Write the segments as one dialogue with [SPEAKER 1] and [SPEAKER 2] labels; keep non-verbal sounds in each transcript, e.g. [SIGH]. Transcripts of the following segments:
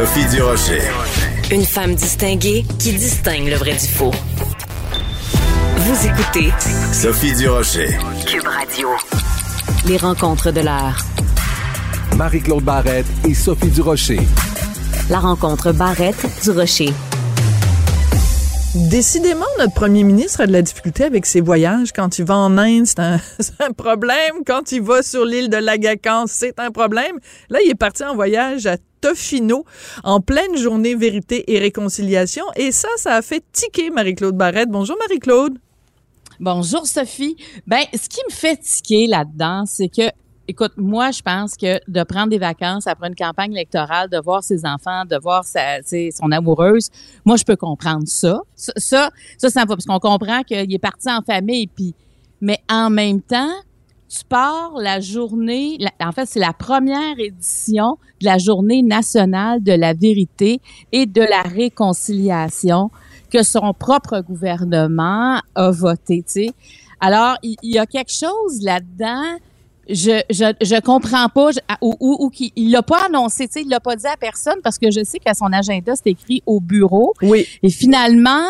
[SPEAKER 1] Sophie Durocher.
[SPEAKER 2] Une femme distinguée qui distingue le vrai du faux. Vous écoutez
[SPEAKER 1] Sophie Durocher.
[SPEAKER 2] Cube Radio. Les rencontres de l'heure.
[SPEAKER 3] Marie-Claude Barrette et Sophie Durocher.
[SPEAKER 2] La rencontre Barrette du Rocher.
[SPEAKER 4] Décidément, notre premier ministre a de la difficulté avec ses voyages. Quand il va en Inde, c'est un, [LAUGHS] c'est un problème. Quand il va sur l'île de Lagacan, c'est un problème. Là, il est parti en voyage à Tofino en pleine journée vérité et réconciliation. Et ça, ça a fait tiquer Marie-Claude Barrette. Bonjour Marie-Claude.
[SPEAKER 5] Bonjour Sophie. Ben, ce qui me fait tiquer là-dedans, c'est que Écoute, moi, je pense que de prendre des vacances après une campagne électorale, de voir ses enfants, de voir sa, son amoureuse, moi, je peux comprendre ça. Ça, ça, ça, ça me va, parce qu'on comprend qu'il est parti en famille, puis, mais en même temps, tu pars la journée, la- en fait, c'est la première édition de la journée nationale de la vérité et de la réconciliation que son propre gouvernement a voté, tu sais. Alors, il il y, a quelque chose là-dedans je, je, je comprends pas, je- ou, ou, ou qu'il il l'a pas annoncé, tu sais, il l'a pas dit à personne parce que je sais qu'à son agenda, c'est écrit au bureau.
[SPEAKER 4] Oui.
[SPEAKER 5] Et finalement,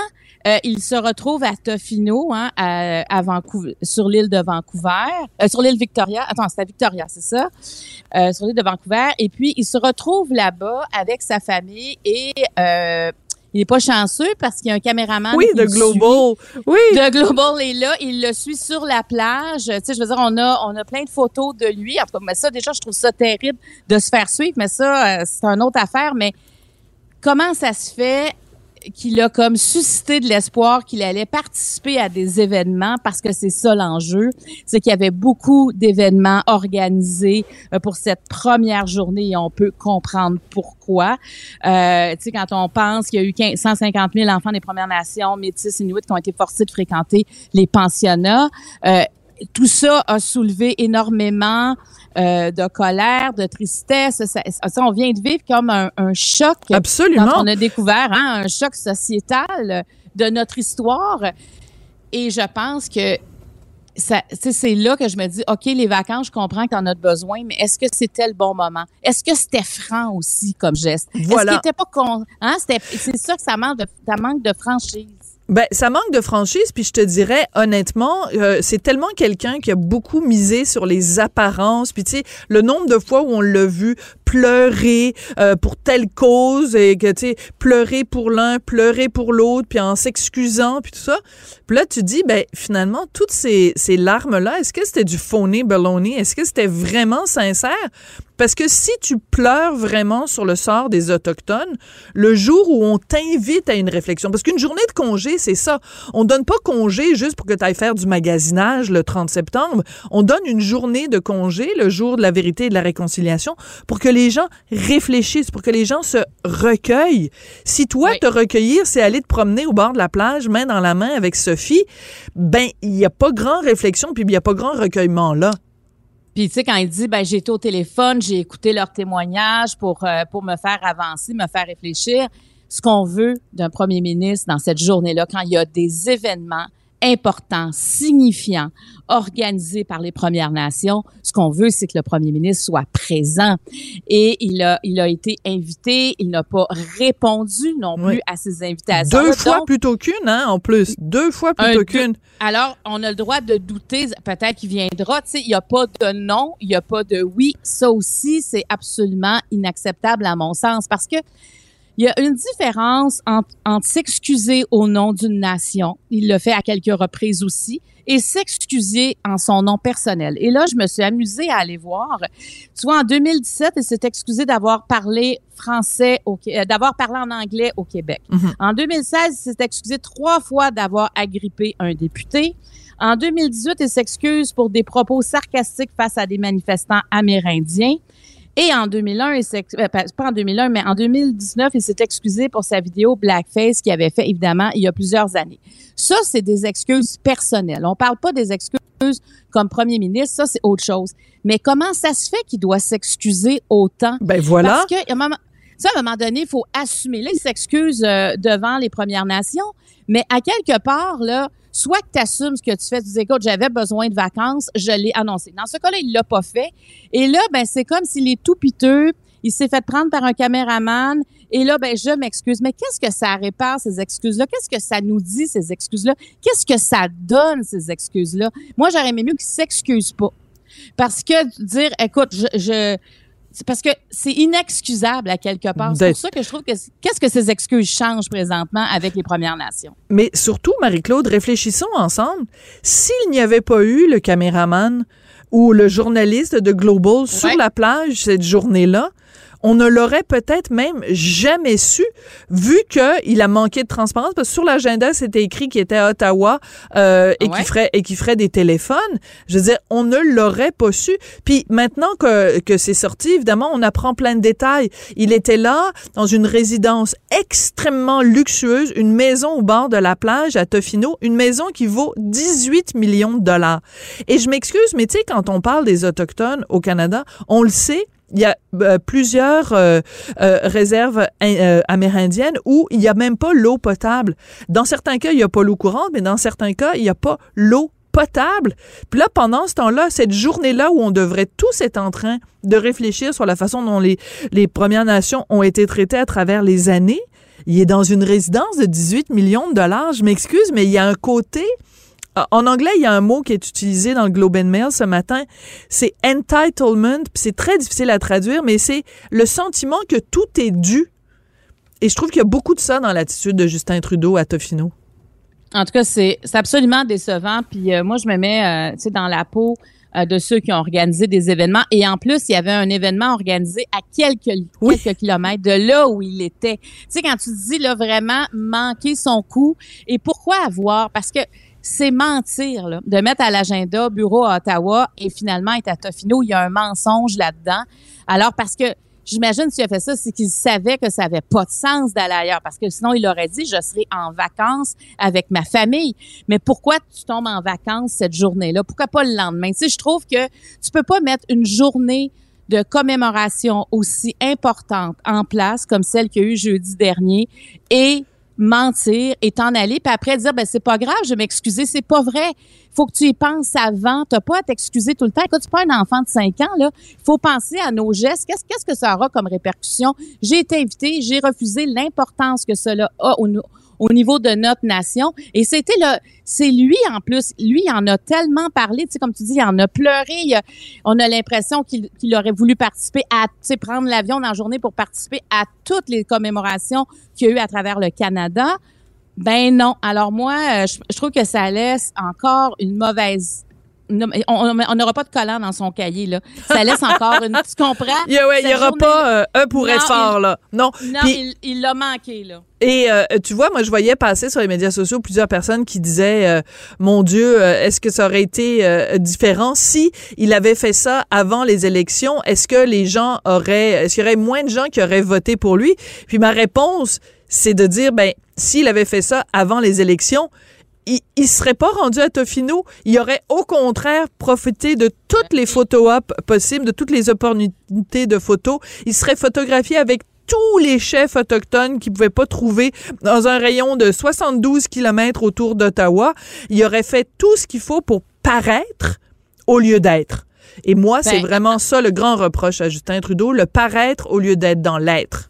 [SPEAKER 5] euh, il se retrouve à Tofino, hein, à, à Vancouver, sur l'île de Vancouver, euh, sur l'île Victoria. Attends, c'est à Victoria, c'est ça? Euh, sur l'île de Vancouver. Et puis, il se retrouve là-bas avec sa famille et il est pas chanceux parce qu'il y a un caméraman.
[SPEAKER 4] Oui, de
[SPEAKER 5] suit.
[SPEAKER 4] Global. Oui.
[SPEAKER 5] De Global est là, il le suit sur la plage. Tu sais, je veux dire, on a, on a plein de photos de lui. En tout cas, mais ça, déjà, je trouve ça terrible de se faire suivre, mais ça, c'est une autre affaire. Mais comment ça se fait qu'il a comme suscité de l'espoir qu'il allait participer à des événements parce que c'est ça l'enjeu, c'est qu'il y avait beaucoup d'événements organisés euh, pour cette première journée et on peut comprendre pourquoi. Euh, tu sais, quand on pense qu'il y a eu 15 150 000 enfants des Premières Nations, métis, inuits qui ont été forcés de fréquenter les pensionnats, euh, tout ça a soulevé énormément euh, de colère, de tristesse. Ça, on vient de vivre comme un, un choc
[SPEAKER 4] Absolument.
[SPEAKER 5] quand on a découvert hein, un choc sociétal de notre histoire. Et je pense que c'est là que je me dis, OK, les vacances, je comprends que tu en as besoin, mais est-ce que c'était le bon moment? Est-ce que c'était franc aussi comme geste?
[SPEAKER 4] Voilà.
[SPEAKER 5] Est-ce qu'il était pas con? Hein? C'est ça que ça manque de, ça manque de franchise.
[SPEAKER 4] Ben, ça manque de franchise, puis je te dirais honnêtement, euh, c'est tellement quelqu'un qui a beaucoup misé sur les apparences, puis tu sais, le nombre de fois où on l'a vu pleurer euh, pour telle cause et que tu sais, pleurer pour l'un, pleurer pour l'autre, puis en s'excusant, puis tout ça. Puis là, tu dis, ben finalement, toutes ces, ces larmes-là, est-ce que c'était du phony baloney? Est-ce que c'était vraiment sincère? Parce que si tu pleures vraiment sur le sort des Autochtones, le jour où on t'invite à une réflexion, parce qu'une journée de congé, c'est ça. On donne pas congé juste pour que tu ailles faire du magasinage le 30 septembre. On donne une journée de congé, le jour de la vérité et de la réconciliation, pour que les gens réfléchissent, pour que les gens se recueillent. Si toi,
[SPEAKER 5] Oui.
[SPEAKER 4] te recueillir, c'est aller te promener au bord de la plage, main dans la main avec Sophie, ben, il n'y a pas grand réflexion, puis il n'y a pas grand recueillement là.
[SPEAKER 5] Puis tu sais quand il dit ben j'ai été au téléphone, j'ai écouté leurs témoignages pour euh, pour me faire avancer, me faire réfléchir. Ce qu'on veut d'un premier ministre dans cette journée-là, quand il y a des événements important, signifiant, organisé par les Premières Nations. Ce qu'on veut, c'est que le premier ministre soit présent. Et il a, il a été invité, il n'a pas répondu non plus
[SPEAKER 4] Oui.
[SPEAKER 5] à ces invitations.
[SPEAKER 4] Deux fois
[SPEAKER 5] Donc,
[SPEAKER 4] plutôt qu'une, hein, en plus. Deux fois plutôt qu'une.
[SPEAKER 5] alors, on a le droit de douter, peut-être qu'il viendra. Tu sais, il n'y a pas de non, il n'y a pas de oui. Ça aussi, c'est absolument inacceptable à mon sens parce que il y a une différence entre, entre s'excuser au nom d'une nation, il le fait à quelques reprises aussi, et s'excuser en son nom personnel. Et là, je me suis amusée à aller voir. Tu vois, en 2017, il s'est excusé d'avoir parlé français, euh, d'avoir parlé en anglais au Québec.
[SPEAKER 4] Mhm.
[SPEAKER 5] En 2016, il s'est excusé trois fois d'avoir agrippé un député. En 2018, il s'excuse pour des propos sarcastiques face à des manifestants amérindiens. Et en 2001, il s'ex- euh, pas pas en 2001, mais en 2019, il s'est excusé pour sa vidéo Blackface qu'il avait fait, évidemment, il y a plusieurs années. Ça, c'est des excuses personnelles. On parle pas des excuses comme premier ministre, ça, c'est autre chose. Mais comment ça se fait qu'il doit s'excuser autant?
[SPEAKER 4] Ben voilà.
[SPEAKER 5] Parce que, à un moment, ça, à un moment donné, il faut assumer. Là, il s'excuse euh, devant les Premières Nations, mais à quelque part, là, soit que tu assumes ce que tu fais, tu dis, écoute, j'avais besoin de vacances, je l'ai annoncé. Dans ce cas-là, il l'a pas fait. Et là, ben, c'est comme s'il est tout piteux, il s'est fait prendre par un caméraman, et là, ben, je m'excuse. Mais qu'est-ce que ça répare, ces excuses-là? Qu'est-ce que ça nous dit, ces excuses-là? Qu'est-ce que ça donne, ces excuses-là? Moi, j'aurais aimé mieux qu'il s'excuse pas. Parce que dire, écoute, je, parce que c'est inexcusable à quelque part. C'est pour ça que je trouve que qu'est-ce que ces excuses changent présentement avec les Premières Nations?
[SPEAKER 4] Mais surtout, Marie-Claude, réfléchissons ensemble. S'il n'y avait pas eu le caméraman ou le journaliste de Global sur la plage cette journée-là, on ne l'aurait peut-être même jamais su, vu qu'il a manqué de transparence, parce que sur l'agenda, c'était écrit qu'il était à Ottawa euh, et
[SPEAKER 5] Ouais.
[SPEAKER 4] qu'il ferait et qu'il ferait des téléphones. Je veux dire, on ne l'aurait pas su. Puis maintenant que, que c'est sorti, évidemment, on apprend plein de détails. Il était là, dans une résidence extrêmement luxueuse, une maison au bord de la plage à Tofino, une maison qui vaut 18 millions de dollars. Et je m'excuse, mais tu sais, quand on parle des Autochtones au Canada, on le sait, il y a euh, plusieurs euh, euh, réserves euh, amérindiennes où il n'y a même pas l'eau potable. Dans certains cas, il n'y a pas l'eau courante, mais dans certains cas, il n'y a pas l'eau potable. Puis là, pendant ce temps-là, cette journée-là où on devrait tous être en train de réfléchir sur la façon dont les, les Premières Nations ont été traitées à travers les années, il est dans une résidence de 18 millions de dollars. Je m'excuse, mais il y a un côté... Ah, En anglais, il y a un mot qui est utilisé dans le Globe and Mail ce matin. C'est entitlement. puis C'est très difficile à traduire, mais c'est le sentiment que tout est dû. Et je trouve qu'il y a beaucoup de ça dans l'attitude de Justin Trudeau à Tofino.
[SPEAKER 5] En tout cas, c'est absolument décevant. Puis euh, moi, je me mets, euh, dans la peau euh, de ceux qui ont organisé des événements. Et en plus, il y avait un événement organisé à quelques,
[SPEAKER 4] Oui.
[SPEAKER 5] quelques kilomètres de là où il était. Tu sais, quand tu dis là vraiment manquer son coup. Et pourquoi avoir? Parce que c'est mentir là, de mettre à l'agenda bureau à Ottawa et finalement être à Tofino. Il y a un mensonge là-dedans. Alors parce que J'imagine s'il a fait ça, c'est qu'il savait que ça avait pas de sens d'aller ailleurs, parce que sinon il aurait dit je serai en vacances avec ma famille. Mais pourquoi tu tombes en vacances cette journée-là? Pourquoi pas le lendemain? Tu sais, je trouve que tu peux pas mettre une journée de commémoration aussi importante en place comme celle qu'il y a eu jeudi dernier et mentir et t'en aller puis après dire ben c'est pas grave je vais m'excuser c'est pas vrai. Faut que tu y penses avant. T'as pas à t'excuser tout le temps. Écoute c'est pas un enfant de 5 ans là. Faut penser à nos gestes. Qu'est-ce qu'est-ce que ça aura comme répercussion? J'ai été invitée j'ai refusé l'importance que cela a au, au niveau de notre nation. Et c'était le, c'est lui en plus, lui il en a tellement parlé, tu sais, comme tu dis, il en a pleuré. on a l'impression qu'il, aurait voulu participer à, tu sais, prendre l'avion dans la journée pour participer à toutes les commémorations qu'il y a eu à travers le Canada. Ben non. Alors moi, euh, je trouve que ça laisse encore une mauvaise. On n'aura pas de collant dans son cahier là. Ça laisse encore une. Tu comprends? [LAUGHS]
[SPEAKER 4] Il y, a- ouais, il y
[SPEAKER 5] Cette
[SPEAKER 4] aura
[SPEAKER 5] journée-
[SPEAKER 4] pas euh, un pour
[SPEAKER 5] Non,
[SPEAKER 4] être fort,
[SPEAKER 5] il-
[SPEAKER 4] là. Non.
[SPEAKER 5] Non, il- l'a manqué là.
[SPEAKER 4] Et euh, tu vois, moi, je voyais passer sur les médias sociaux plusieurs personnes qui disaient, euh, mon Dieu, est-ce que ça aurait été différent si il avait fait ça avant les élections? Est-ce que les gens auraient, est-ce qu'il y aurait moins de gens qui auraient voté pour lui Puis ma réponse, c'est de dire, ben, s'il avait fait ça avant les élections, il, il serait pas rendu à Tofino. Il aurait au contraire profité de toutes les photos op possibles, de toutes les opportunités de photos. Il serait photographié avec tous les chefs autochtones qui pouvaient pas trouver dans un rayon de 72 kilomètres autour d'Ottawa. Il aurait fait tout ce qu'il faut pour paraître au lieu d'être. Et moi, c'est
[SPEAKER 5] Ben,
[SPEAKER 4] vraiment ça le grand reproche à Justin Trudeau, le paraître au lieu d'être dans l'être.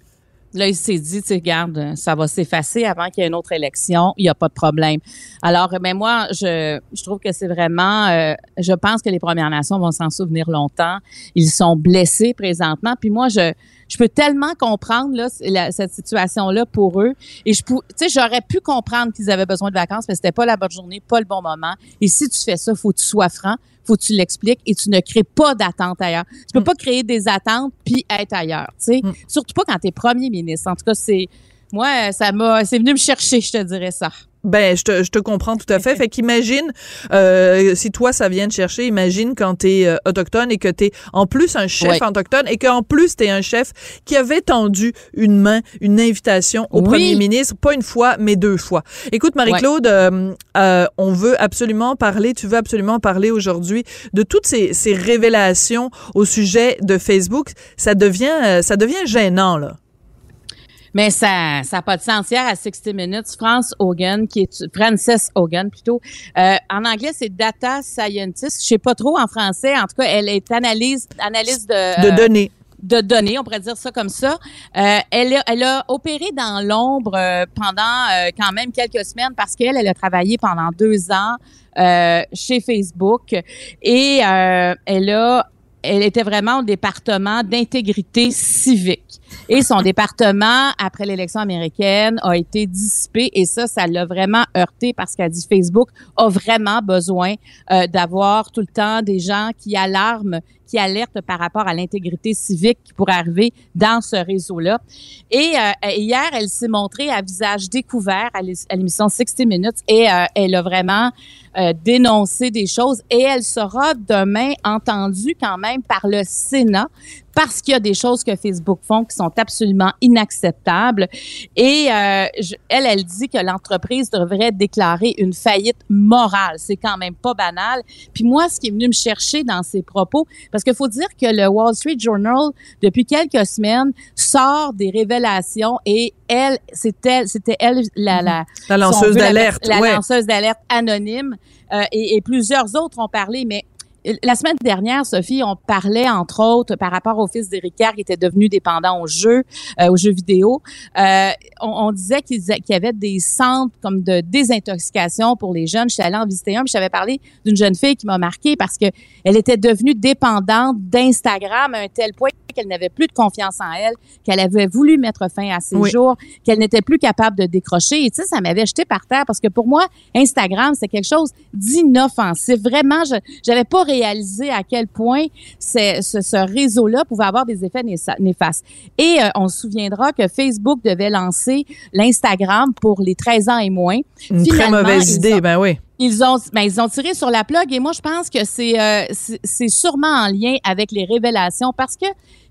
[SPEAKER 5] Là, il s'est dit, tu sais, regarde, ça va s'effacer avant qu'il y ait une autre élection. Il n'y a pas de problème. Alors, ben moi, je, je trouve que c'est vraiment, euh, je pense que les Premières Nations vont s'en souvenir longtemps. Ils sont blessés présentement. Puis moi, je, je peux tellement comprendre là, cette situation-là pour eux. Et je, tu sais, j'aurais pu comprendre qu'ils avaient besoin de vacances, mais c'était pas la bonne journée, pas le bon moment. Et si tu fais ça, faut que tu sois franc, faut que tu l'expliques et tu ne crées pas d'attente ailleurs. Tu peux pas créer des attentes puis être ailleurs, tu sais. Surtout pas quand tu es premier ministre. En tout cas, c'est moi, ça m'a, c'est venu me chercher, je te dirais ça.
[SPEAKER 4] Ben, je te, je te comprends tout à fait. Fait qu'imagine, euh, si toi, ça vient te chercher, imagine quand t'es euh, autochtone et que t'es en plus un chef autochtone et qu'en plus t'es un chef qui avait tendu une main, une invitation au
[SPEAKER 5] Oui.
[SPEAKER 4] premier ministre, pas une fois, mais deux fois. Écoute, Marie-Claude, euh, euh, on veut absolument parler, tu veux absolument parler aujourd'hui de toutes ces, ces révélations au sujet de Facebook. Ça devient, euh, ça devient gênant, là.
[SPEAKER 5] Mais ça ça n'a pas de sens. Hier, à 60 Minutes, France Hogan, qui est Frances Hogan plutôt, euh, en anglais, c'est data scientist. Je sais pas trop en français. En tout cas, elle est analyse, analyse de,
[SPEAKER 4] De
[SPEAKER 5] euh,
[SPEAKER 4] donner.
[SPEAKER 5] de données, on pourrait dire ça comme ça. Euh, elle, a, elle a opéré dans l'ombre euh, pendant euh, quand même quelques semaines parce qu'elle, elle a travaillé pendant deux ans euh, chez Facebook et euh, elle a elle était vraiment au département d'intégrité civique. Et son département, après l'élection américaine, a été dissipé et ça, ça l'a vraiment heurté parce qu'elle dit Facebook a vraiment besoin euh, d'avoir tout le temps des gens qui alarment, qui alertent par rapport à l'intégrité civique qui pourrait arriver dans ce réseau-là. Et euh, hier, elle s'est montrée à visage découvert à l'é- à l'émission 60 Minutes et euh, elle a vraiment euh, dénoncé des choses et elle sera demain entendue quand même par le Sénat parce qu'il y a des choses que Facebook font qui sont absolument inacceptables. Et euh, je- elle, elle dit que l'entreprise devrait déclarer une faillite morale. C'est quand même pas banal. Puis moi, ce qui est venu me chercher dans ses propos, parce qu'il faut dire que le Wall Street Journal, depuis quelques semaines, sort des révélations et elle, c'était, c'était elle, la, la,
[SPEAKER 4] La lanceuse d'alerte.
[SPEAKER 5] La,
[SPEAKER 4] ouais.
[SPEAKER 5] lanceuse d'alerte anonyme. Euh, et, plusieurs autres ont parlé, mais la semaine dernière, Sophie, on parlait entre autres par rapport au fils d'Éric Kerr qui était devenu dépendant aux jeux, euh, aux jeux vidéo. Euh, on, on disait qu'il y avait des centres comme de désintoxication pour les jeunes. Je suis allée en visiter un, puis j'avais parlé d'une jeune fille qui m'a marquée parce que elle était devenue dépendante d'Instagram à un tel point qu'elle n'avait plus de confiance en elle, qu'elle avait voulu mettre fin à ses
[SPEAKER 4] Oui.
[SPEAKER 5] jours, qu'elle n'était plus capable de décrocher. Et tu sais, ça m'avait jeté par terre parce que pour moi, Instagram, c'est quelque chose d'inoffensif. Vraiment, je j'avais pas réalisé à quel point ce, ce réseau-là pouvait avoir des effets néfastes. Et euh, on se souviendra que Facebook devait lancer l'Instagram pour les 13 ans et moins.
[SPEAKER 4] Une très mauvaise idée,
[SPEAKER 5] ont-
[SPEAKER 4] ben oui.
[SPEAKER 5] ils ont, ben, ils ont tiré sur la plug et moi, je pense que c'est, euh, c'est sûrement en lien avec les révélations parce que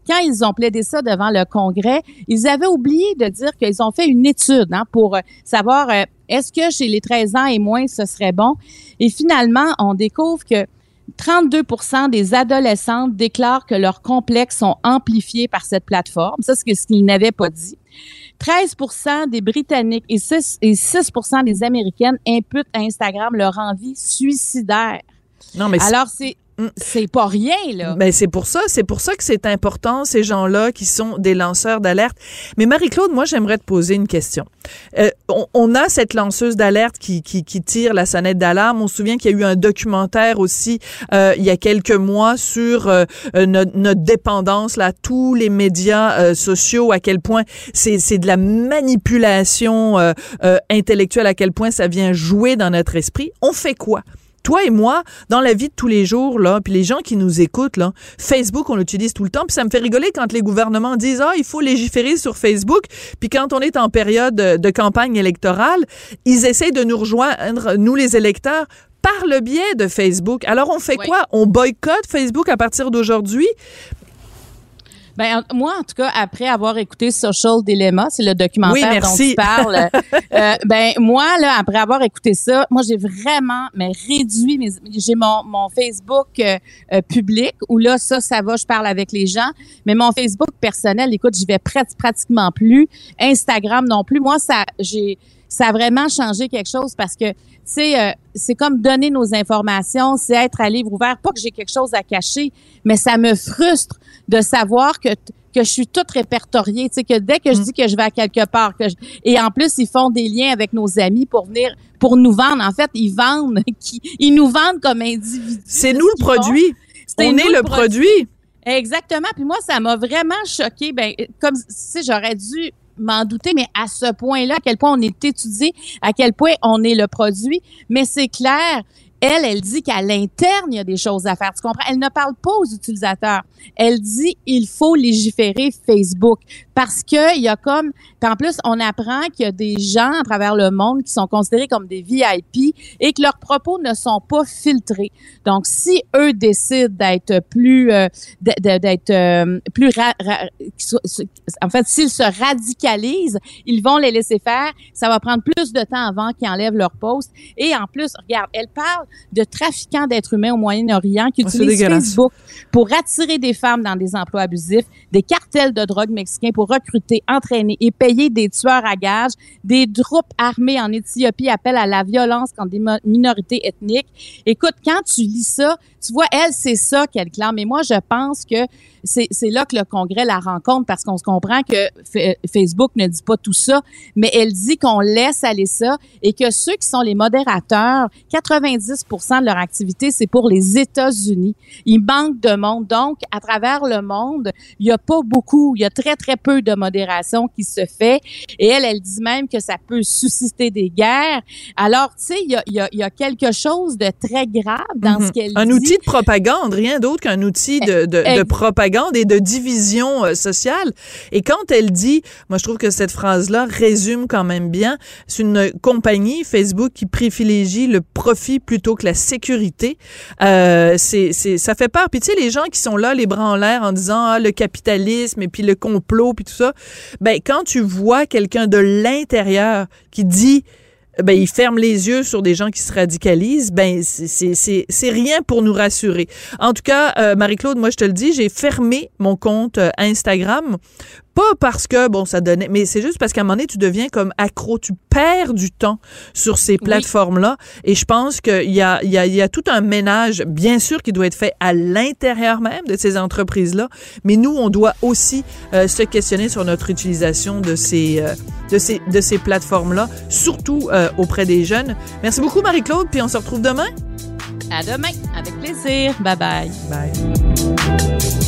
[SPEAKER 5] quand ils ont plaidé ça devant le Congrès, ils avaient oublié de dire qu'ils ont fait une étude hein, pour euh, savoir euh, est-ce que chez les 13 ans et moins, ce serait bon? Et finalement, on découvre que 32% des adolescentes déclarent que leurs complexes sont amplifiés par cette plateforme. Ça, c'est ce qu'ils n'avaient pas dit. 13% des Britanniques et 6, et 6 des Américaines imputent à Instagram leur envie suicidaire.
[SPEAKER 4] Non, mais
[SPEAKER 5] Alors, c'est. C'est pas rien, là.
[SPEAKER 4] Ben c'est pour ça, c'est pour ça que c'est important ces gens-là qui sont des lanceurs d'alerte. Mais Marie-Claude, moi j'aimerais te poser une question. Euh, on, on a cette lanceuse d'alerte qui, qui, qui tire la sonnette d'alarme. On se souvient qu'il y a eu un documentaire aussi euh, il y a quelques mois sur euh, euh, notre, notre dépendance là, tous les médias euh, sociaux, à quel point c'est c'est de la manipulation euh, intellectuelle, à quel point ça vient jouer dans notre esprit. On fait quoi? Toi et moi, dans la vie de tous les jours, là, puis les gens qui nous écoutent, là, Facebook, on l'utilise tout le temps, puis ça me fait rigoler quand les gouvernements disent ah il faut légiférer sur Facebook, puis quand on est en période de, campagne électorale, ils essaient de nous rejoindre, nous les électeurs, par le biais de Facebook. Alors on fait
[SPEAKER 5] Oui.
[SPEAKER 4] quoi? On boycotte Facebook à partir d'aujourd'hui?
[SPEAKER 5] Ben, moi, en tout cas, après avoir écouté Social Dilemma, c'est le documentaire
[SPEAKER 4] Oui,
[SPEAKER 5] dont tu parles, euh, [LAUGHS] ben, moi, là, après avoir écouté ça, moi, j'ai vraiment, mais réduit mes, j'ai mon, mon Facebook euh, euh, public où là, ça, ça va, je parle avec les gens, mais mon Facebook personnel, écoute, j'y vais prat- pratiquement plus. Instagram non plus. Moi, ça, j'ai, ça a vraiment changé quelque chose parce que, sais, euh, c'est comme donner nos informations, c'est être à livre ouvert. Pas que j'ai quelque chose à cacher, mais ça me frustre de savoir que que je suis toute répertoriée, tu sais que dès que je dis que je vais à quelque part, que je- et en plus ils font des liens avec nos amis pour venir pour nous vendre. En fait, ils vendent, [LAUGHS] ils nous vendent comme individus.
[SPEAKER 4] C'est
[SPEAKER 5] ce
[SPEAKER 4] nous le produit.
[SPEAKER 5] C'est
[SPEAKER 4] On
[SPEAKER 5] nous
[SPEAKER 4] est le produit.
[SPEAKER 5] Exactement. Puis moi, ça m'a vraiment choqué. Ben, comme si j'aurais dû m'en douter, mais à ce point-là, à quel point on est étudié, à quel point on est le produit. Mais c'est clair. Elle, elle dit qu'à l'interne, il y a des choses à faire. Tu comprends? Elle ne parle pas aux utilisateurs. Elle dit il faut légiférer Facebook parce que il y a comme en plus on apprend qu'il y a des gens à travers le monde qui sont considérés comme des VIP et que leurs propos ne sont pas filtrés. Donc si eux décident d'être plus euh, d'être euh, plus ra- ra- en fait s'ils se radicalisent, ils vont les laisser faire, ça va prendre plus de temps avant qu'ils enlèvent leur poste et en plus regarde, elle parle de trafiquants d'êtres humains au Moyen-Orient qui
[SPEAKER 4] c'est
[SPEAKER 5] utilisent. Facebook pour attirer des femmes dans des emplois abusifs, des cartels de drogue mexicains pour recruter, entraîner et payer des tueurs à gages, des troupes armées en Éthiopie appellent à la violence contre des minorités ethniques. Écoute, quand tu lis ça, tu vois, elle, c'est ça qu'elle clame. Et moi, je pense que c'est là que le Congrès la rencontre parce qu'on se comprend que Fa- Facebook ne dit pas tout ça, mais elle dit qu'on laisse aller ça et que ceux qui sont les modérateurs, 90% de leur activité, c'est pour les États-Unis. Il manque de monde. Donc, à travers le monde, il y a pas beaucoup, il y a très, très peu de modération qui se fait. Et elle, elle dit même que ça peut susciter des guerres. Alors, tu sais, il y a, y, a, y a quelque chose de très grave dans ce
[SPEAKER 4] Mhm.
[SPEAKER 5] qu'elle
[SPEAKER 4] Un
[SPEAKER 5] dit.
[SPEAKER 4] outil de propagande, rien d'autre qu'un outil de, de, de propagande et de division euh, sociale. Et quand elle dit, moi je trouve que cette phrase-là résume quand même bien, c'est une compagnie, Facebook, qui privilégie le profit plutôt que la sécurité. Euh, c'est, c'est, ça fait peur. Puis tu sais, les gens qui sont là, les bras en l'air, en disant ah, le capitalisme et puis le complot, puis tout ça, ben quand tu vois quelqu'un de l'intérieur qui dit ben, il ferme les yeux sur des gens qui se radicalisent, ben, c'est- c'est c'est- c'est rien pour nous rassurer. En tout cas, euh, Marie-Claude, moi, je te le dis, j'ai fermé mon compte euh, Instagram. Pas parce que, bon, ça donnait, mais c'est juste parce qu'à un moment donné, tu deviens comme accro. Tu perds du temps sur ces plateformes-là. Et je pense qu'il y a, il y, a, il y a tout un ménage, bien sûr, qui doit être fait à l'intérieur même de ces entreprises-là. Mais nous, on doit aussi euh, se questionner sur notre utilisation de ces, euh, de ces, de ces plateformes-là, surtout euh, auprès des jeunes. Merci beaucoup, Marie-Claude, puis on se retrouve demain.
[SPEAKER 5] À demain, avec plaisir. Bye bye.
[SPEAKER 4] Bye.